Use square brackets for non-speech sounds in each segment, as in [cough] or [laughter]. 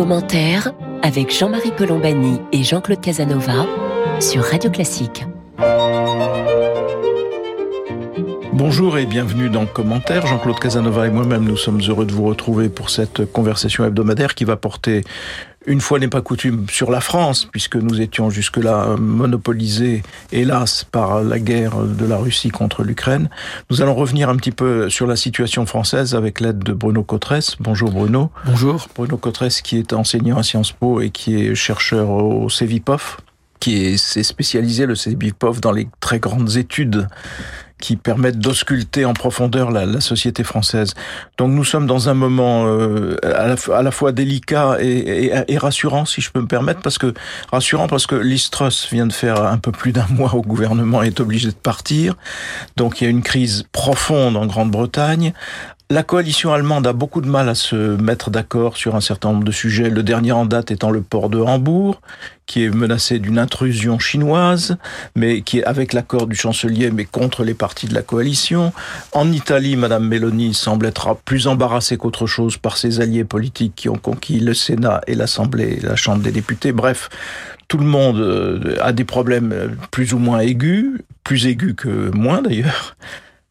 Commentaire avec Jean-Marie Colombani et Jean-Claude Casanova sur Radio Classique. Bonjour et bienvenue dans Commentaire. Jean-Claude Casanova et moi-même, nous sommes heureux de vous retrouver pour cette conversation hebdomadaire qui va porter une fois n'est pas coutume, sur la France, puisque nous étions jusque-là monopolisés, hélas, par la guerre de la Russie contre l'Ukraine. Nous allons revenir un petit peu sur la situation française avec l'aide de Bruno Cotresse. Bonjour Bruno. Bonjour. Bruno Cotresse qui est enseignant à Sciences Po et qui est chercheur au CEVIPOF, qui s'est spécialisé, le CEVIPOF, dans les très grandes études qui permettent d'ausculter en profondeur la, la, société française. Donc nous sommes dans un moment euh, à, la, fois délicat et, et, et, rassurant, si je peux me permettre, parce que rassurant parce que Listros vient de faire un peu plus d'un [laughs] mois au gouvernement et est obligé de partir. Donc il y a une crise profonde en Grande-Bretagne. La coalition allemande a beaucoup de mal à se mettre d'accord sur un certain nombre de sujets, le dernier en date étant le port de Hambourg, qui est menacé d'une intrusion chinoise, mais qui est avec l'accord du chancelier, mais contre les partis de la coalition. En Italie, Madame Meloni semble être plus embarrassée qu'autre chose par ses alliés politiques qui ont conquis le Sénat et l'Assemblée, la Chambre des députés. Bref, tout le monde a des problèmes plus ou moins aigus, plus aigus que moins d'ailleurs,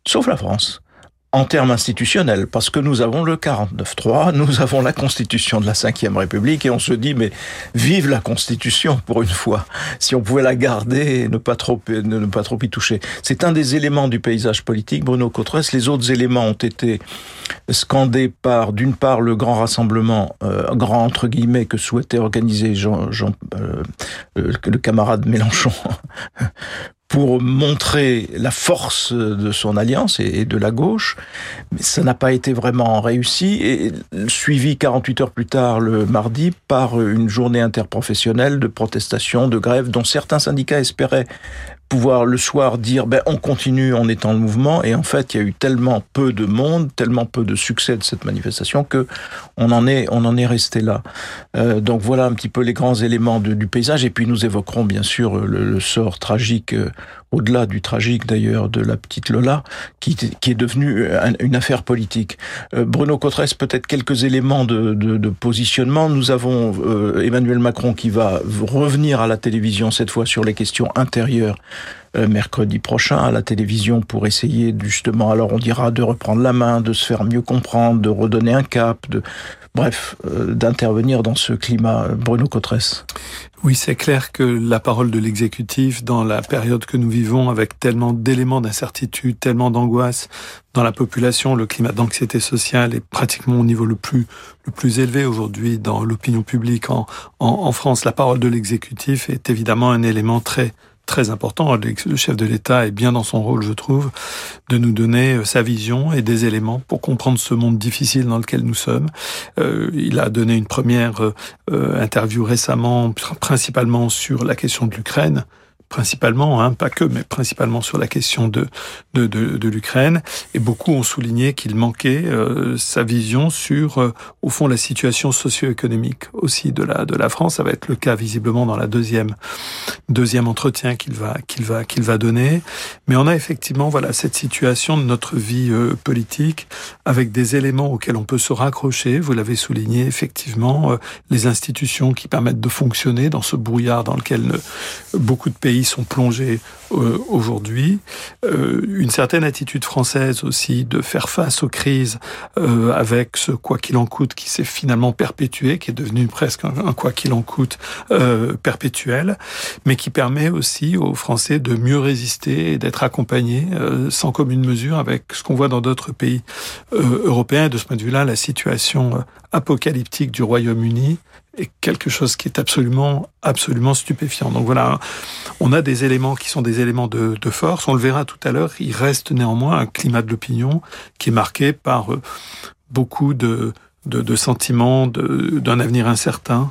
sauf la France en termes institutionnels, parce que nous avons le 49.3, nous avons la Constitution de la Ve République, et on se dit, mais vive la Constitution pour une fois, si on pouvait la garder ne pas trop, ne pas trop y toucher. C'est un des éléments du paysage politique, Bruno Cotresse. Les autres éléments ont été scandés par, d'une part, le grand rassemblement, euh, grand entre guillemets, que souhaitait organiser Jean, Jean euh, le camarade Mélenchon pour montrer la force de son alliance et de la gauche, mais ça n'a pas été vraiment réussi et suivi 48 heures plus tard le mardi par une journée interprofessionnelle de protestation, de grève dont certains syndicats espéraient pouvoir le soir dire ben on continue en étant le mouvement et en fait il y a eu tellement peu de monde, tellement peu de succès de cette manifestation que on en est on en est resté là. Euh, donc voilà un petit peu les grands éléments de, du paysage et puis nous évoquerons bien sûr le, le sort tragique euh, au-delà du tragique d'ailleurs de la petite Lola qui, qui est devenue une affaire politique. Euh, Bruno Cotresse peut-être quelques éléments de, de, de positionnement. Nous avons euh, Emmanuel Macron qui va revenir à la télévision cette fois sur les questions intérieures euh, mercredi prochain à la télévision pour essayer justement, alors on dira, de reprendre la main, de se faire mieux comprendre, de redonner un cap, de bref, euh, d'intervenir dans ce climat. Bruno Cotresse. Oui, c'est clair que la parole de l'exécutif dans la période que nous vivons avec tellement d'éléments d'incertitude, tellement d'angoisse dans la population, le climat d'anxiété sociale est pratiquement au niveau le plus le plus élevé aujourd'hui dans l'opinion publique en, en France. La parole de l'exécutif est évidemment un élément très très important. Le chef de l'État est bien dans son rôle, je trouve, de nous donner euh, sa vision et des éléments pour comprendre ce monde difficile dans lequel nous sommes. Euh, il a donné une première euh, interview récemment, principalement sur la question de l'Ukraine principalement, hein, pas que, mais principalement sur la question de, de, de, de l'Ukraine. Et beaucoup ont souligné qu'il manquait euh, sa vision sur, euh, au fond, la situation socio-économique aussi de la, de la France. Ça va être le cas visiblement dans la deuxième, deuxième entretien qu'il va, qu'il va, qu'il va donner. Mais on a effectivement, voilà, cette situation de notre vie euh, politique avec des éléments auxquels on peut se raccrocher. Vous l'avez souligné, effectivement, euh, les institutions qui permettent de fonctionner dans ce brouillard dans lequel ne, beaucoup de pays sont plongés euh, aujourd'hui. Euh, une certaine attitude française aussi de faire face aux crises euh, avec ce quoi qu'il en coûte qui s'est finalement perpétué, qui est devenu presque un, quoi qu'il en coûte euh, perpétuel, mais qui permet aussi aux Français de mieux résister et d'être accompagnés euh, sans commune mesure avec ce qu'on voit dans d'autres pays euh, européens. De ce point de vue-là, la situation apocalyptique du Royaume-Uni est quelque chose qui est absolument, absolument stupéfiant. Donc voilà, on a des éléments qui sont des éléments de, force. On le verra tout à l'heure. Il reste néanmoins un climat de l'opinion qui est marqué par euh, beaucoup de, de, de sentiments d'un avenir incertain,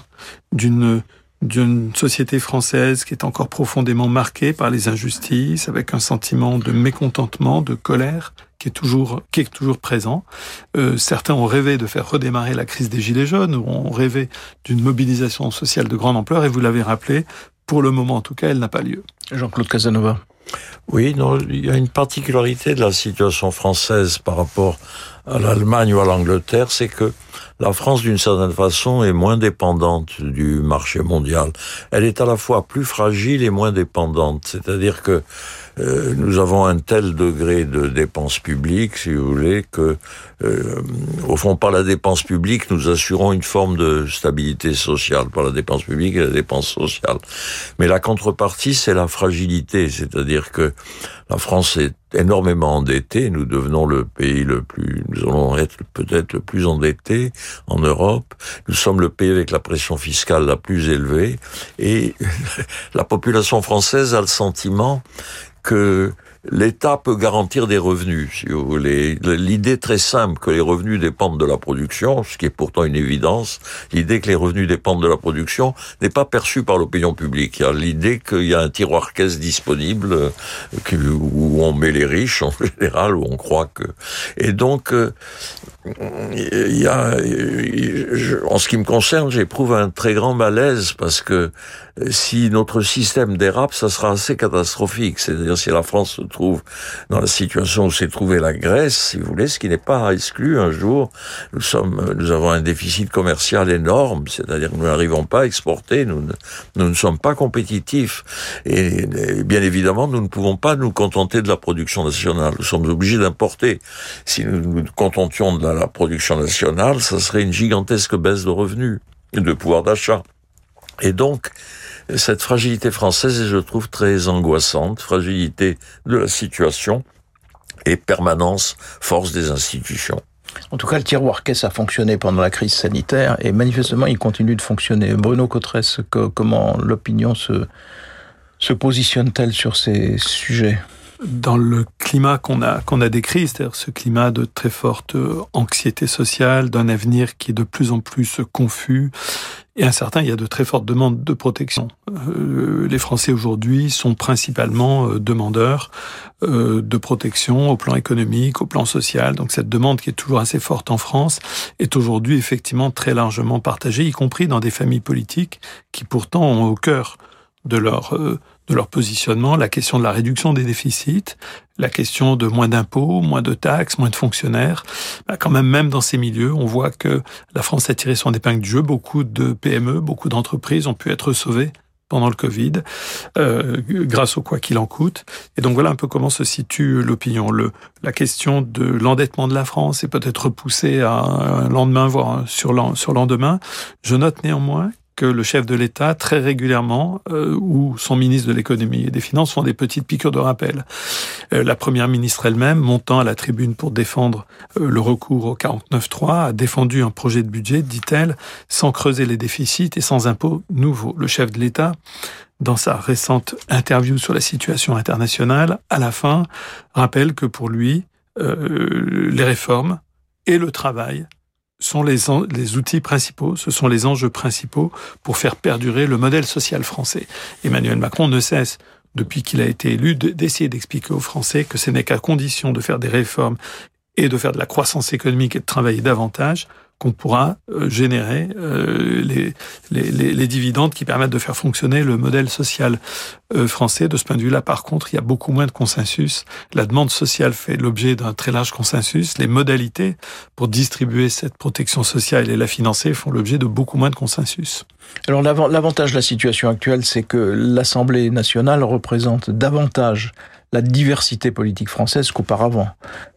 d'une d'une société française qui est encore profondément marquée par les injustices, avec un sentiment de mécontentement, de colère qui est toujours qui est toujours présent. Euh, certains ont rêvé de faire redémarrer la crise des gilets jaunes, ou ont rêvé d'une mobilisation sociale de grande ampleur, et vous l'avez rappelé, pour le moment en tout cas, elle n'a pas lieu. Jean-Claude Casanova. Oui, non, il y a une particularité de la situation française par rapport à l'Allemagne ou à l'Angleterre, c'est que la France, d'une certaine façon, est moins dépendante du marché mondial. Elle est à la fois plus fragile et moins dépendante. C'est-à-dire que euh, nous avons un tel degré de dépenses publiques, si vous voulez, que, euh, au fond, par la dépense publique, nous assurons une forme de stabilité sociale, par la dépense publique et la dépense sociale. Mais la contrepartie, c'est la fragilité, c'est-à-dire que la France est énormément endettée, nous devenons le pays le plus, nous allons être peut-être le plus endetté en Europe, nous sommes le pays avec la pression fiscale la plus élevée, et [laughs] la population française a le sentiment que l'État peut garantir des revenus, si vous voulez. L'idée très simple que les revenus dépendent de la production, ce qui est pourtant une évidence, l'idée que les revenus dépendent de la production n'est pas perçue par l'opinion publique. Il y a l'idée qu'il y a un tiroir caisse disponible euh, où on met les riches en [laughs] général, où on croit que... Et donc, euh, il y a, en ce qui me concerne, j'éprouve un très grand malaise parce que si notre système dérape, ça sera assez catastrophique. C'est-à-dire si la France trouve dans la situation où s'est trouvée la Grèce, si vous voulez, ce qui n'est pas exclu un jour, nous sommes, nous avons un déficit commercial énorme, c'est-à-dire que nous n'arrivons pas à exporter, nous ne, sommes pas compétitifs. Et, et bien évidemment, nous ne pouvons pas nous contenter de la production nationale. Nous sommes obligés d'importer. Si nous nous contentions de la, la production nationale, ça serait une gigantesque baisse de revenus et de pouvoir d'achat. Et donc, cette fragilité française je trouve très angoissante, fragilité de la situation et permanence, force des institutions. En tout cas, le tiroir caisse a fonctionné pendant la crise sanitaire et manifestement, il continue de fonctionner. Bruno Cotresse, comment l'opinion se, se positionne-t-elle sur ces sujets? Dans le climat qu'on a qu'on a décrit, c'est-à-dire ce climat de très forte anxiété sociale, d'un avenir qui est de plus en plus confus et incertain, il y a de très fortes demandes de protection. Euh, les Français aujourd'hui sont principalement euh, demandeurs euh, de protection au plan économique, au plan social. Donc cette demande qui est toujours assez forte en France est aujourd'hui effectivement très largement partagée, y compris dans des familles politiques qui pourtant ont au cœur de leur de leur positionnement, la question de la réduction des déficits, la question de moins d'impôts, moins de taxes, moins de fonctionnaires. Bah, quand même, même dans ces milieux, on voit que la France a tiré son épingle du jeu. Beaucoup de PME, beaucoup d'entreprises ont pu être sauvées pendant le Covid, euh, grâce au quoi qu'il en coûte. Et donc voilà un peu comment se situe l'opinion. Le, la question de l'endettement de la France est peut-être repoussée à un lendemain, voire sur lendemain. Je note néanmoins que le chef de l'État, très régulièrement, euh, ou son ministre de l'économie et des finances, font des petites piqûres de rappel. Euh, la première ministre elle-même, montant à la tribune pour défendre euh, le recours au 49.3, a défendu un projet de budget, dit-elle, sans creuser les déficits et sans impôts nouveaux. Le chef de l'État, dans sa récente interview sur la situation internationale, à la fin, rappelle que pour lui, les réformes et le travail sont les, les, outils principaux, ce sont les enjeux principaux pour faire perdurer le modèle social français. Emmanuel Macron ne cesse, depuis qu'il a été élu, d'essayer d'expliquer aux Français que ce n'est qu'à condition de faire des réformes et de faire de la croissance économique et de travailler davantage qu'on pourra euh, générer euh, les, les, les, dividendes qui permettent de faire fonctionner le modèle social euh, français. De ce point de vue-là, par contre, il y a beaucoup moins de consensus. La demande sociale fait l'objet d'un très large consensus. Les modalités pour distribuer cette protection sociale et la financer font l'objet de beaucoup moins de consensus. Alors l'avantage de la situation actuelle, c'est que l'Assemblée nationale représente davantage la diversité politique française qu'auparavant.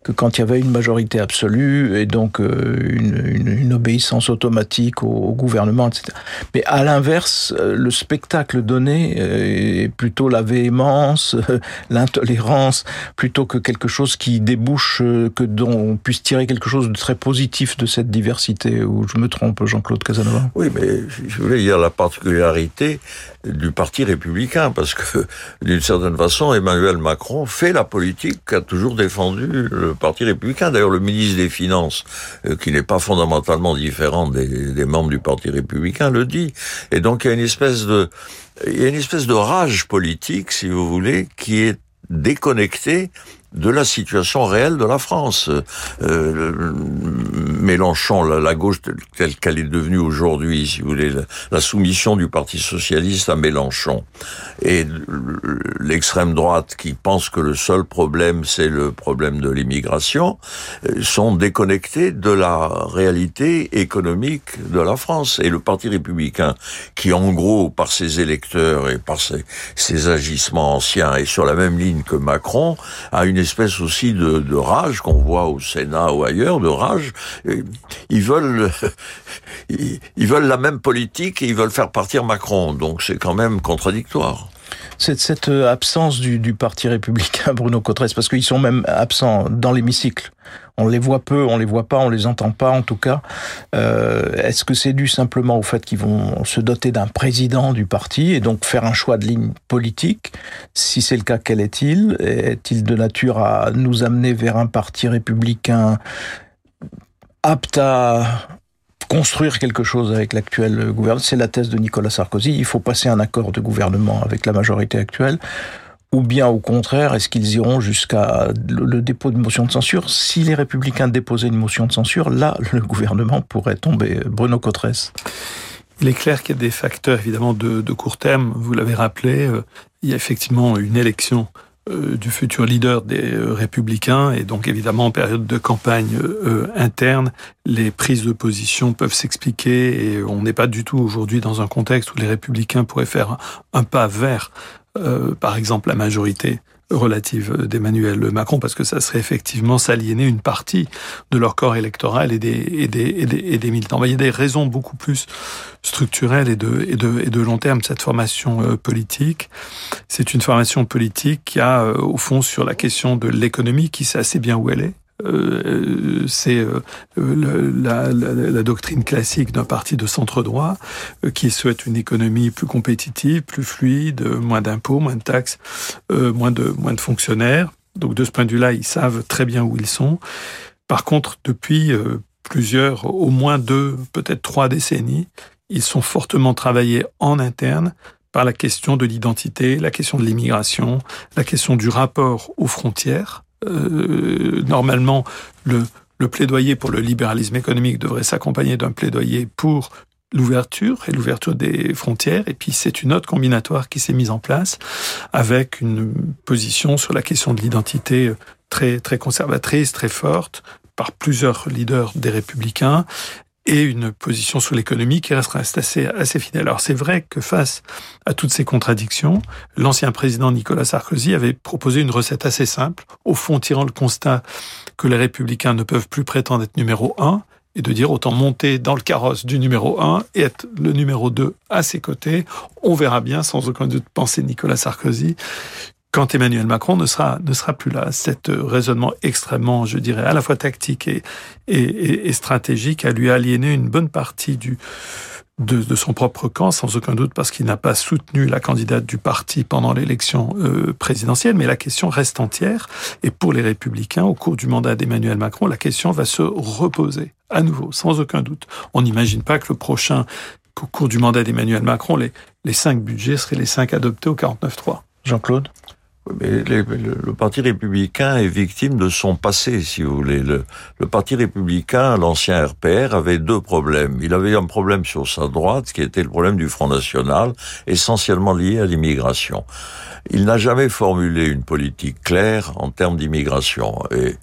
Que quand il y avait une majorité absolue et donc euh, une, obéissance automatique au, au, gouvernement, etc. Mais à l'inverse, euh, le spectacle donné euh, est plutôt la véhémence, [laughs] l'intolérance, plutôt que quelque chose qui débouche, que dont on puisse tirer quelque chose de très positif de cette diversité. Ou je me trompe, Jean-Claude Casanova? Oui, mais je voulais dire la particularité du Parti républicain, parce que d'une certaine façon, Emmanuel Macron fait la politique qu'a toujours défendu le Parti républicain. D'ailleurs, le ministre des Finances, euh, qui n'est pas fondamentalement différent des, des, membres du Parti républicain, le dit. Et donc, il y a une espèce de, il y a une espèce de rage politique, si vous voulez, qui est déconnectée de la situation réelle de la France. Euh, Mélenchon, la, gauche telle qu'elle est devenue aujourd'hui, si vous voulez, la, soumission du Parti socialiste à Mélenchon, et l'extrême droite qui pense que le seul problème c'est le problème de l'immigration, euh, sont déconnectés de la réalité économique de la France. Et le Parti républicain, qui en gros, par ses électeurs et par ses, agissements anciens, est sur la même ligne que Macron, a une espèce aussi de, rage qu'on voit au Sénat ou ailleurs, de rage. Ils veulent, [laughs] ils veulent la même politique et ils veulent faire partir Macron. Donc c'est quand même contradictoire cette, cette euh, absence du, parti républicain, [laughs] Bruno Cotresse, parce qu'ils sont même absents dans l'hémicycle. On les voit peu, on les voit pas, on les entend pas en tout cas. Euh, Est-ce que c'est dû simplement au fait qu'ils vont se doter d'un président du parti et donc faire un choix de ligne politique? Si c'est le cas, quel est-il? Est-il de nature à nous amener vers un parti républicain apte à construire quelque chose avec l'actuel gouvernement. C'est la thèse de Nicolas Sarkozy. Il faut passer un accord de gouvernement avec la majorité actuelle. Ou bien au contraire, est-ce qu'ils iront jusqu'à le dépôt d'une motion de censure? Si les républicains déposaient une motion de censure, là, le gouvernement pourrait tomber. Bruno Cotresse. Il est clair qu'il y a des facteurs évidemment de, de court terme. Vous l'avez rappelé, euh, il y a effectivement une élection euh, du futur leader des euh, républicains. Et donc évidemment en période de campagne euh, interne, les prises de position peuvent s'expliquer. Et on n'est pas du tout aujourd'hui dans un contexte où les républicains pourraient faire un pas vers, par exemple, la majorité relative d'Emmanuel Macron, parce que ça serait effectivement s'aliéner une partie de leur corps électoral et des, et des, et des, et des militants. Il y a des raisons beaucoup plus structurelles et de, et de, et de long terme cette formation euh, politique. C'est une formation politique qui a, euh, au fond, sur la question de l'économie, qui sait assez bien où elle est, euh, c'est euh, la, doctrine classique d'un parti de centre droit euh, qui souhaite une économie plus compétitive, plus fluide, moins d'impôts, moins de taxes, moins de moins de fonctionnaires. Donc de ce point de vue-là, ils savent très bien où ils sont. Par contre, depuis plusieurs, au moins deux, peut-être trois décennies, ils sont fortement travaillés en interne par la question de l'identité, la question de l'immigration, la question du rapport aux frontières, euh, normalement, le, plaidoyer pour le libéralisme économique devrait s'accompagner d'un plaidoyer pour l'ouverture et l'ouverture des frontières. Et puis c'est une autre combinatoire qui s'est mise en place avec une position sur la question de l'identité très très conservatrice, très forte par plusieurs leaders des républicains et une position sur l'économie qui restera assez, assez fidèle. Alors c'est vrai que face à toutes ces contradictions, l'ancien président Nicolas Sarkozy avait proposé une recette assez simple, au fond tirant le constat que les républicains ne peuvent plus prétendre être numéro un, et de dire autant monter dans le carrosse du numéro un et être le numéro 2 à ses côtés. On verra bien, sans aucun doute, penser Nicolas Sarkozy, quand Emmanuel Macron ne sera, ne sera plus là. Cet raisonnement extrêmement, je dirais, à la fois tactique et, et, et stratégique a lui aliéné une bonne partie du, de, de, son propre camp, sans aucun doute, parce qu'il n'a pas soutenu la candidate du parti pendant l'élection euh, présidentielle. Mais la question reste entière. Et pour les Républicains, au cours du mandat d'Emmanuel Macron, la question va se reposer à nouveau, sans aucun doute. On n'imagine pas que le prochain, qu'au cours du mandat d'Emmanuel Macron, les, les cinq budgets seraient les cinq adoptés au 49-3. Jean-Claude? Le, Parti républicain est victime de son passé, si vous voulez. Le, le Parti républicain, l'ancien RPR, avait deux problèmes. Il avait un problème sur sa droite, qui était le problème du Front National, essentiellement lié à l'immigration. Il n'a jamais formulé une politique claire en termes d'immigration. Et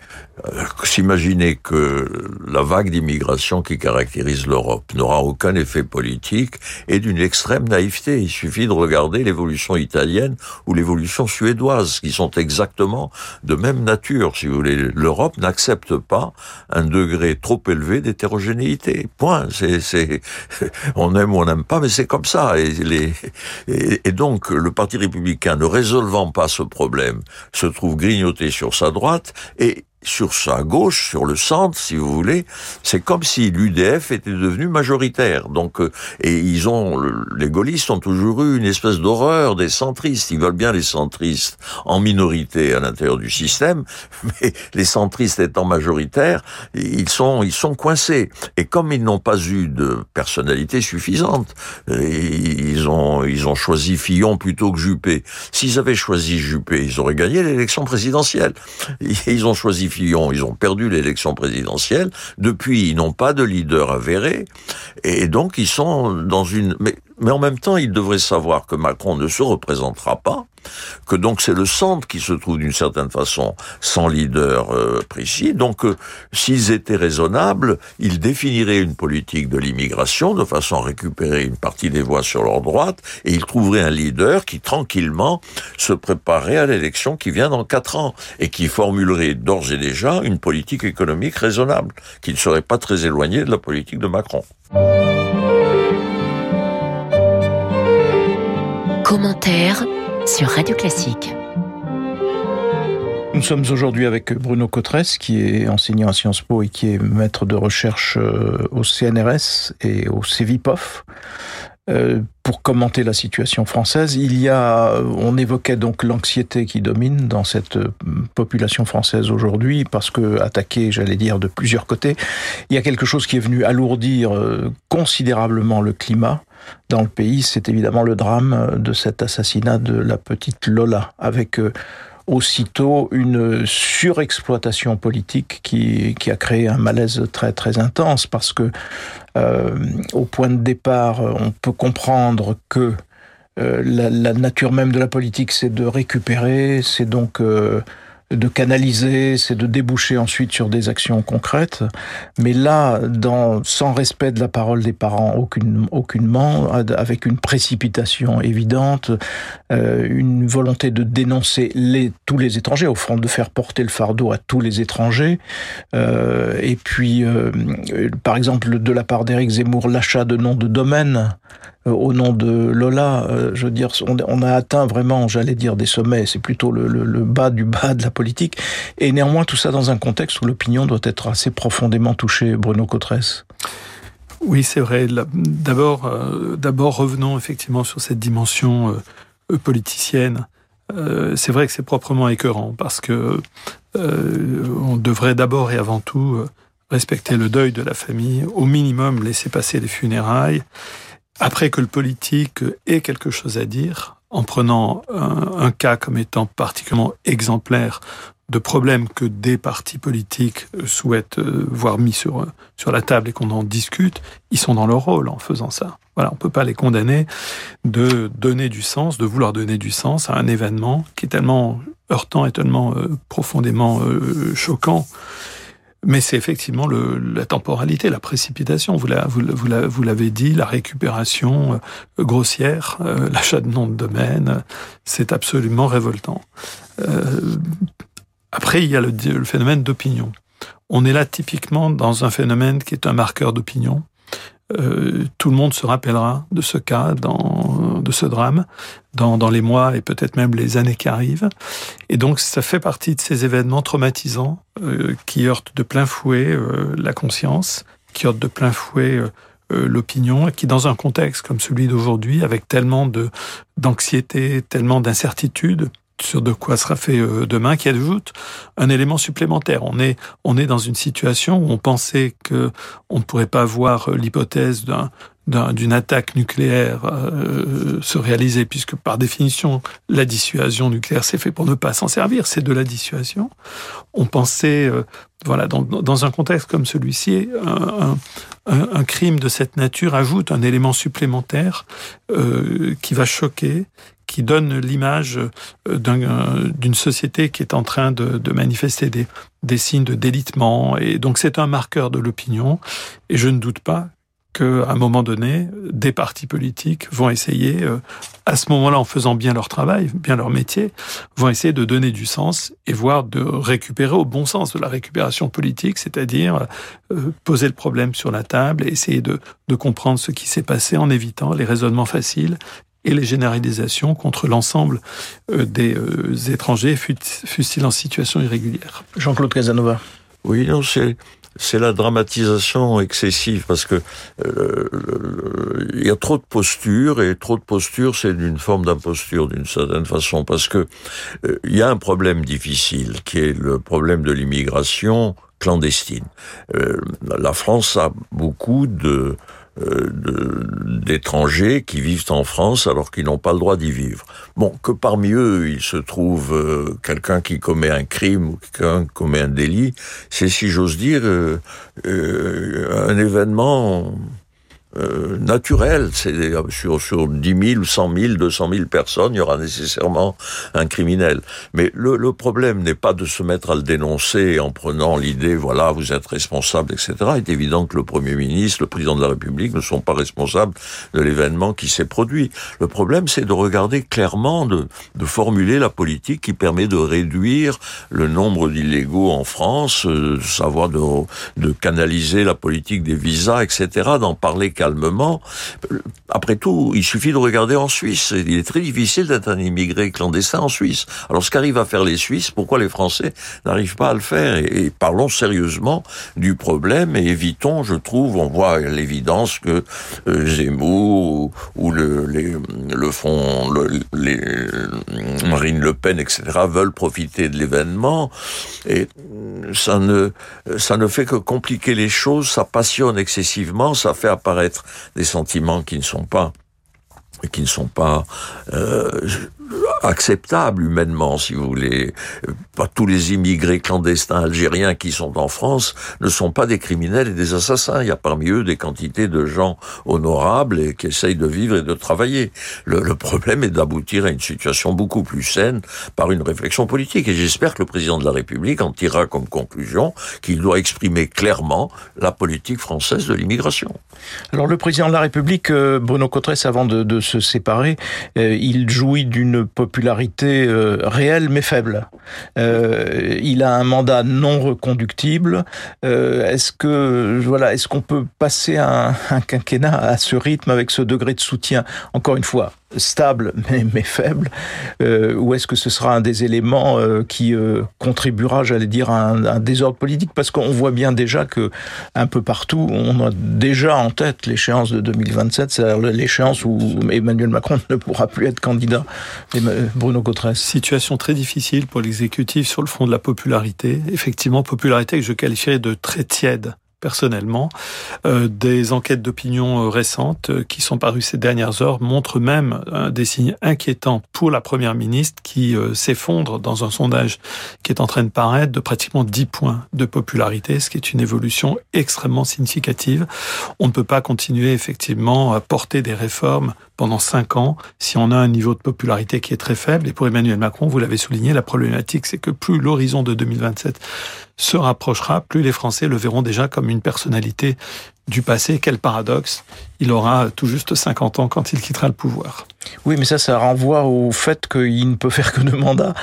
euh, s'imaginer que la vague d'immigration qui caractérise l'Europe n'aura aucun effet politique est d'une extrême naïveté. Il suffit de regarder l'évolution italienne ou l'évolution suédoise, qui sont exactement de même nature, si vous voulez. L'Europe n'accepte pas un degré trop élevé d'hétérogénéité. Point. C'est, [laughs] on aime ou on n'aime pas, mais c'est comme ça. Et donc, le Parti républicain, ne résolvant pas ce problème, se trouve grignoté sur sa droite et sur sa gauche, sur le centre, si vous voulez, c'est comme si l'UDF était devenu majoritaire. Donc, euh, et ils ont, les gaullistes ont toujours eu une espèce d'horreur des centristes. Ils veulent bien les centristes en minorité à l'intérieur du système, [laughs] mais les centristes étant majoritaires, ils sont, ils sont coincés. Et comme ils n'ont pas eu de personnalité suffisante, euh, ils ont, ils ont choisi Fillon plutôt que Juppé. S'ils avaient choisi Juppé, ils auraient gagné l'élection présidentielle. [laughs] Ils ont choisi ils ont perdu l'élection présidentielle. Depuis, ils n'ont pas de leader avéré. Et donc, ils sont dans une... mais en même temps, ils devraient savoir que Macron ne se représentera pas que donc c'est le centre qui se trouve d'une certaine façon sans leader euh, précis. Donc euh, s'ils étaient raisonnables, ils définiraient une politique de l'immigration de façon à récupérer une partie des voix sur leur droite et ils trouveraient un leader qui tranquillement se préparerait à l'élection qui vient dans quatre ans et qui formulerait d'ores et déjà une politique économique raisonnable, qui ne serait pas très éloignée de la politique de Macron. Commentaire sur Radio Classique. Nous sommes aujourd'hui avec Bruno Cotresse, qui est enseignant à Sciences Po et qui est maître de recherche euh, au CNRS et au CEVIPOF. Euh, pour commenter la situation française, il y a, on évoquait donc l'anxiété qui domine dans cette euh, population française aujourd'hui, parce que attaquée, j'allais dire, de plusieurs côtés, il y a quelque chose qui est venu alourdir considérablement le climat dans le pays, c'est évidemment le drame de cet assassinat de la petite Lola, avec euh, aussitôt une surexploitation politique qui, qui, a créé un malaise très très intense parce que euh, au point de départ, on peut comprendre que euh, la, nature même de la politique, c'est de récupérer, c'est donc de canaliser, c'est de déboucher ensuite sur des actions concrètes. Mais là, dans, sans respect de la parole des parents, aucune, aucunement, avec une précipitation évidente, euh, une volonté de dénoncer les, tous les étrangers, au fond, de faire porter le fardeau à tous les étrangers. Euh, et puis, euh, par exemple, de la part d'Éric Zemmour, l'achat de noms de domaine euh, au nom de Lola, euh, je veux dire, on, a atteint vraiment, j'allais dire, des sommets. C'est plutôt le, bas du bas de la politique. Et néanmoins, tout ça dans un contexte où l'opinion doit être assez profondément touchée. Bruno Cotresse. Oui, c'est vrai. D'abord, euh, d'abord, revenons effectivement sur cette dimension politicienne. c'est vrai que c'est proprement écœurant parce que on devrait d'abord et avant tout respecter le deuil de la famille, au minimum laisser passer les funérailles après que le politique ait quelque chose à dire, en prenant un, cas comme étant particulièrement exemplaire de problèmes que des partis politiques souhaitent euh, voir mis sur, sur la table et qu'on en discute, ils sont dans leur rôle en faisant ça. Voilà, on peut pas les condamner de donner du sens, de vouloir donner du sens à un événement qui est tellement heurtant et tellement euh, profondément euh, choquant mais c'est effectivement la temporalité, la précipitation. Vous l'avez dit, la récupération euh, grossière, euh, l'achat de noms de domaine, c'est absolument révoltant. Euh, après, il y a le, le phénomène d'opinion. On est là typiquement dans un phénomène qui est un marqueur d'opinion. Euh, tout le monde se rappellera de ce cas, dans, de ce drame, dans, dans les mois et peut-être même les années qui arrivent. Et donc, ça fait partie de ces événements traumatisants euh, qui heurtent de plein fouet euh, la conscience, qui heurtent de plein fouet l'opinion, et qui, dans un contexte comme celui d'aujourd'hui, avec tellement d'anxiété, tellement d'incertitude, sur de quoi sera fait euh, demain, qui ajoute un élément supplémentaire. On est, on est dans une situation où on pensait que on ne pourrait pas voir l'hypothèse d'un d'une attaque nucléaire euh, se réaliser, puisque par définition, la dissuasion nucléaire, c'est fait pour ne pas s'en servir, c'est de la dissuasion. On pensait, euh, voilà, dans, dans, un contexte comme celui-ci, un, un, un, crime de cette nature ajoute un élément supplémentaire euh, qui va choquer, qui donne l'image euh, d'une société qui est en train de, de manifester des, des, signes de délitement. Et donc c'est un marqueur de l'opinion. Et je ne doute pas qu'à un moment donné, des partis politiques vont essayer, euh, à ce moment-là, en faisant bien leur travail, bien leur métier, vont essayer de donner du sens et voire de récupérer au bon sens de la récupération politique, c'est-à-dire euh, poser le problème sur la table et essayer de, de comprendre ce qui s'est passé en évitant les raisonnements faciles et les généralisations contre l'ensemble des étrangers, fût-il en situation irrégulière. Jean-Claude Casanova. Oui, non, c'est c'est la dramatisation excessive parce que euh, il y a trop de postures et trop de postures c'est une forme d'imposture d'une certaine façon parce que euh, il y a un problème difficile qui est le problème de l'immigration clandestine. Euh, la France a beaucoup de d'étrangers qui vivent en France alors qu'ils n'ont pas le droit d'y vivre. Bon, que parmi eux, il se trouve euh, quelqu'un qui commet un crime ou quelqu'un qui commet un délit, c'est, si j'ose dire, euh, un événement euh, naturel. C'est sur sur 10 000, 100 000, 200 000 personnes, il y aura nécessairement un criminel. Mais le, le problème n'est pas de se mettre à le dénoncer en prenant l'idée, voilà, vous êtes responsable, etc. Il est évident que le Premier ministre, le Président de la République ne sont pas responsables de l'événement qui s'est produit. Le problème, c'est de regarder clairement, de, de formuler la politique qui permet de réduire le nombre d'illégaux en France, euh, de savoir de, de canaliser la politique des visas, etc., d'en parler calmement. Après tout, il suffit de regarder en Suisse. Il est très difficile d'être un immigré clandestin en Suisse. Alors ce qu'arrivent à faire les Suisses, pourquoi les Français n'arrivent pas à le faire? Et, parlons sérieusement du problème et évitons, je trouve, on voit l'évidence que euh, Zemmour ou, le, les, le fond, les, Marine Le Pen, etc., veulent profiter de l'événement et ça ne, ça ne fait que compliquer les choses, ça passionne excessivement, ça fait apparaître des sentiments qui ne sont pas qui ne sont pas euh, acceptable humainement, si vous voulez. Pas tous les immigrés clandestins algériens qui sont en France ne sont pas des criminels et des assassins. Il y a parmi eux des quantités de gens honorables et qui essayent de vivre et de travailler. Le, problème est d'aboutir à une situation beaucoup plus saine par une réflexion politique. Et j'espère que le président de la République en tirera comme conclusion qu'il doit exprimer clairement la politique française de l'immigration. Alors le président de la République, euh, Bruno Cotresse, avant de, de se séparer, euh, il jouit d'une popularité euh, réelle mais faible. Euh, il a un mandat non reconductible. Euh, est-ce que voilà, est-ce qu'on peut passer un, un quinquennat à ce rythme avec ce degré de soutien Encore une fois, stable [laughs] mais, faible, euh, ou est-ce que ce sera un des éléments euh, qui euh, contribuera, j'allais dire, à un, désordre politique? Parce qu'on voit bien déjà que un peu partout, on a déjà en tête l'échéance de 2027, c'est l'échéance où Emmanuel Macron ne pourra plus être candidat. Bruno Cotresse. Situation très difficile pour l'exécutif sur le front de la popularité. Effectivement, popularité que je qualifierais de très tiède personnellement. Euh, des enquêtes d'opinion euh, récentes euh, qui sont parues ces dernières heures montrent même euh, des signes inquiétants pour la Première ministre qui s'effondre dans un sondage qui est en train de paraître de pratiquement 10 points de popularité, ce qui est une évolution extrêmement significative. On ne peut pas continuer effectivement à porter des réformes pendant cinq ans si on a un niveau de popularité qui est très faible. Et pour Emmanuel Macron, vous l'avez souligné, la problématique, c'est que plus l'horizon de 2027 se rapprochera, plus les Français le verront déjà comme une personnalité du passé. Quel paradoxe Il aura tout juste 50 ans quand il quittera le pouvoir. Oui, mais ça, ça renvoie au fait qu'il ne peut faire que deux mandats.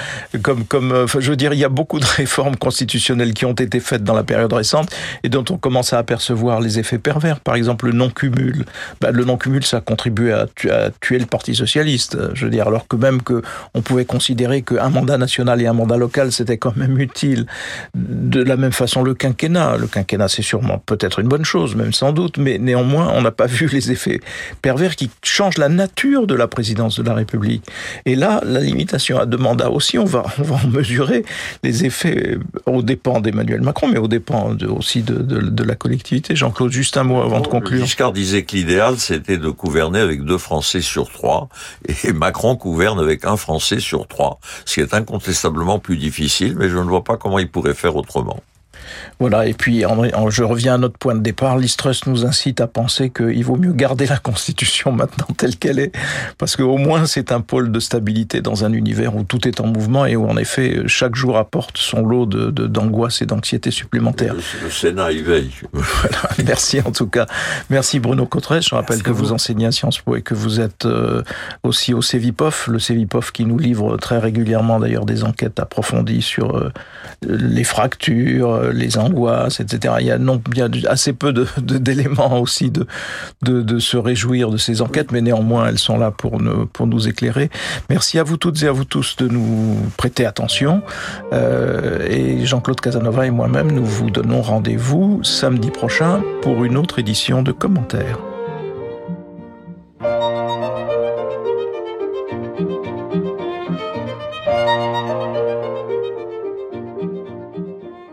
Comme, comme, enfin, je veux dire, il y a beaucoup de réformes constitutionnelles qui ont été faites dans la période récente et dont on commence à apercevoir les effets pervers. Par exemple, le non-cumul. Ben, le non-cumul, ça a contribué à, tu à, tuer le Parti socialiste. Je veux dire, alors que même que on pouvait considérer qu'un mandat national et un mandat local, c'était quand même utile. De la même façon, le quinquennat. Le quinquennat, c'est sûrement peut-être une bonne chose, même sans doute, mais néanmoins, on n'a pas vu les effets pervers qui changent la nature de la présidence de la République. Et là, la limitation à deux mandats aussi, on va, [laughs] on va en mesurer les effets aux dépens d'Emmanuel Macron, mais aux dépens de, aussi de, de, de, la collectivité. Jean-Claude, juste un mot avant de conclure. Giscard disait que l'idéal, c'était de gouverner avec deux Français sur trois, et [laughs] Macron gouverne avec un Français sur trois, ce qui est incontestablement plus difficile, mais je ne vois pas comment il pourrait faire autrement. Voilà, et puis en, en, je reviens à notre point de départ, l'Istrus nous incite à penser qu'il vaut mieux garder la Constitution [laughs] maintenant telle qu'elle est, parce qu'au moins c'est un pôle de stabilité dans un univers où tout est en mouvement et où en effet chaque jour apporte son lot d'angoisse de, et d'anxiété supplémentaire. Le, le, Sénat y veille. [laughs] Voilà, merci en tout cas. Merci Bruno Cotresse, je rappelle merci que vous. vous enseignez à Sciences Po et que vous êtes euh, aussi au CEVIPOF, le CEVIPOF qui nous livre très régulièrement d'ailleurs des enquêtes approfondies sur euh, les fractures, les angoisses, etc. Il y a, assez peu d'éléments aussi de, se réjouir de ces enquêtes, mais néanmoins, elles sont là pour, nous, pour nous éclairer. Merci à vous toutes et à vous tous de nous prêter attention. Euh, et Jean-Claude Casanova et moi-même, nous vous donnons rendez-vous samedi prochain pour une autre édition de commentaires.